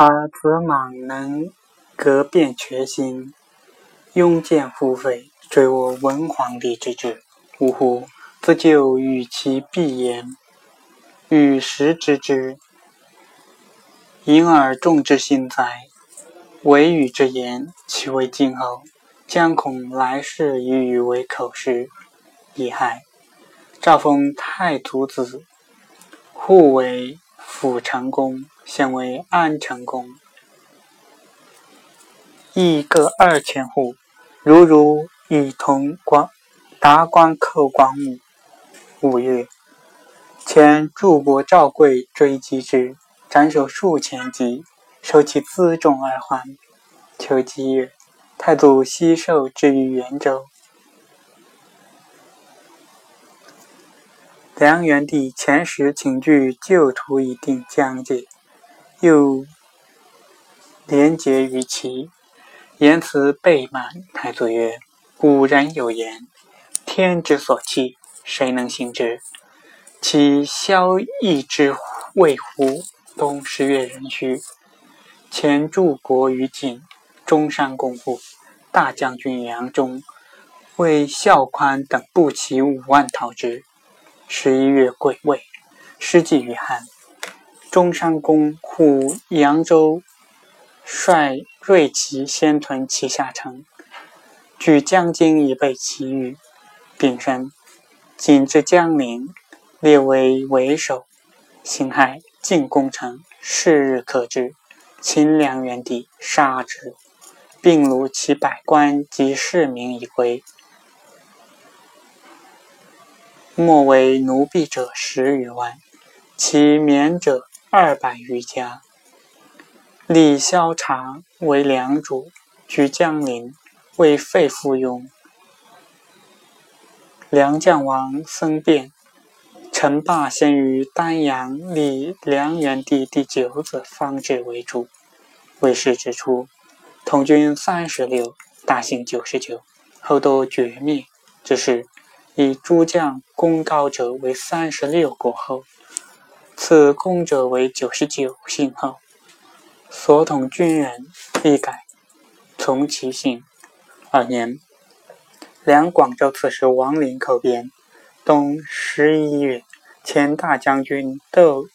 而子莽能革变权心，拥剑复飞，追我文皇帝之志。呜呼！自就与其必言，与时知之。因而众之心哉！唯与之言，其为今后，将恐来世以语为口实。以害，诏封太祖子，户为辅成公，现为安成公，邑各二千户，如如以同光达官寇光武。五月，前柱国赵贵追击之，斩首数千级，收其辎重而还。秋季月，太祖西狩之于元州。梁元帝遣使请据旧图以定疆界，又连结于齐，言辞备满。太祖曰：“古人有言，天之所弃。”谁能行之？其萧绎之谓乎？冬十月壬戌，前柱国于景，中山公布，大将军杨忠为孝宽等步骑五万讨之。十一月癸未，失计于汉。中山公护扬州率锐骑先屯其下城，据江津以备其余。丙申。今至江陵，列为为首。辛亥，进攻城，是日可知。秦梁元帝杀之，并虏其百官及市民以归。莫为奴婢者十余万，其免者二百余家。立萧察为良主，居江陵，为废附庸。梁将王僧辩，陈霸先于丹阳立梁元帝第九子方志为主。魏氏之初，统军三十六，大姓九十九，后都绝灭。只是以诸将功高者为三十六国后，此功者为九十九姓后。所统军人必改，从其姓。二年。两广州刺史王林寇边，冬十一月，前大将军窦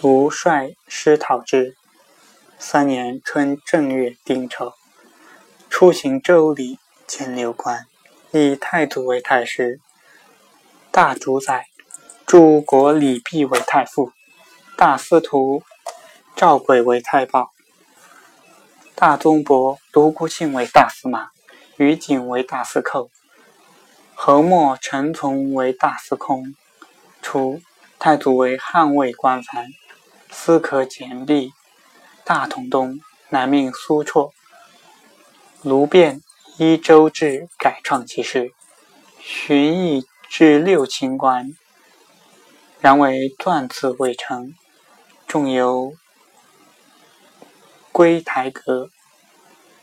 卢率师讨之。三年春正月丁丑，出行周礼，见六官，以太祖为太师，大主宰诸国礼毕为太傅，大司徒赵轨为太保，大宗伯独孤信为大司马。于景为大司寇，侯莫陈从为大司空。除，太祖为汉魏官凡，司可简毕。大统东，乃命苏绰、卢变依周制改创其事，寻邑至六卿官，然为断字未成，重由归台阁，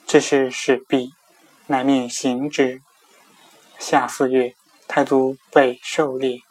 这是始毕。乃命行之。夏四月，太祖被狩猎。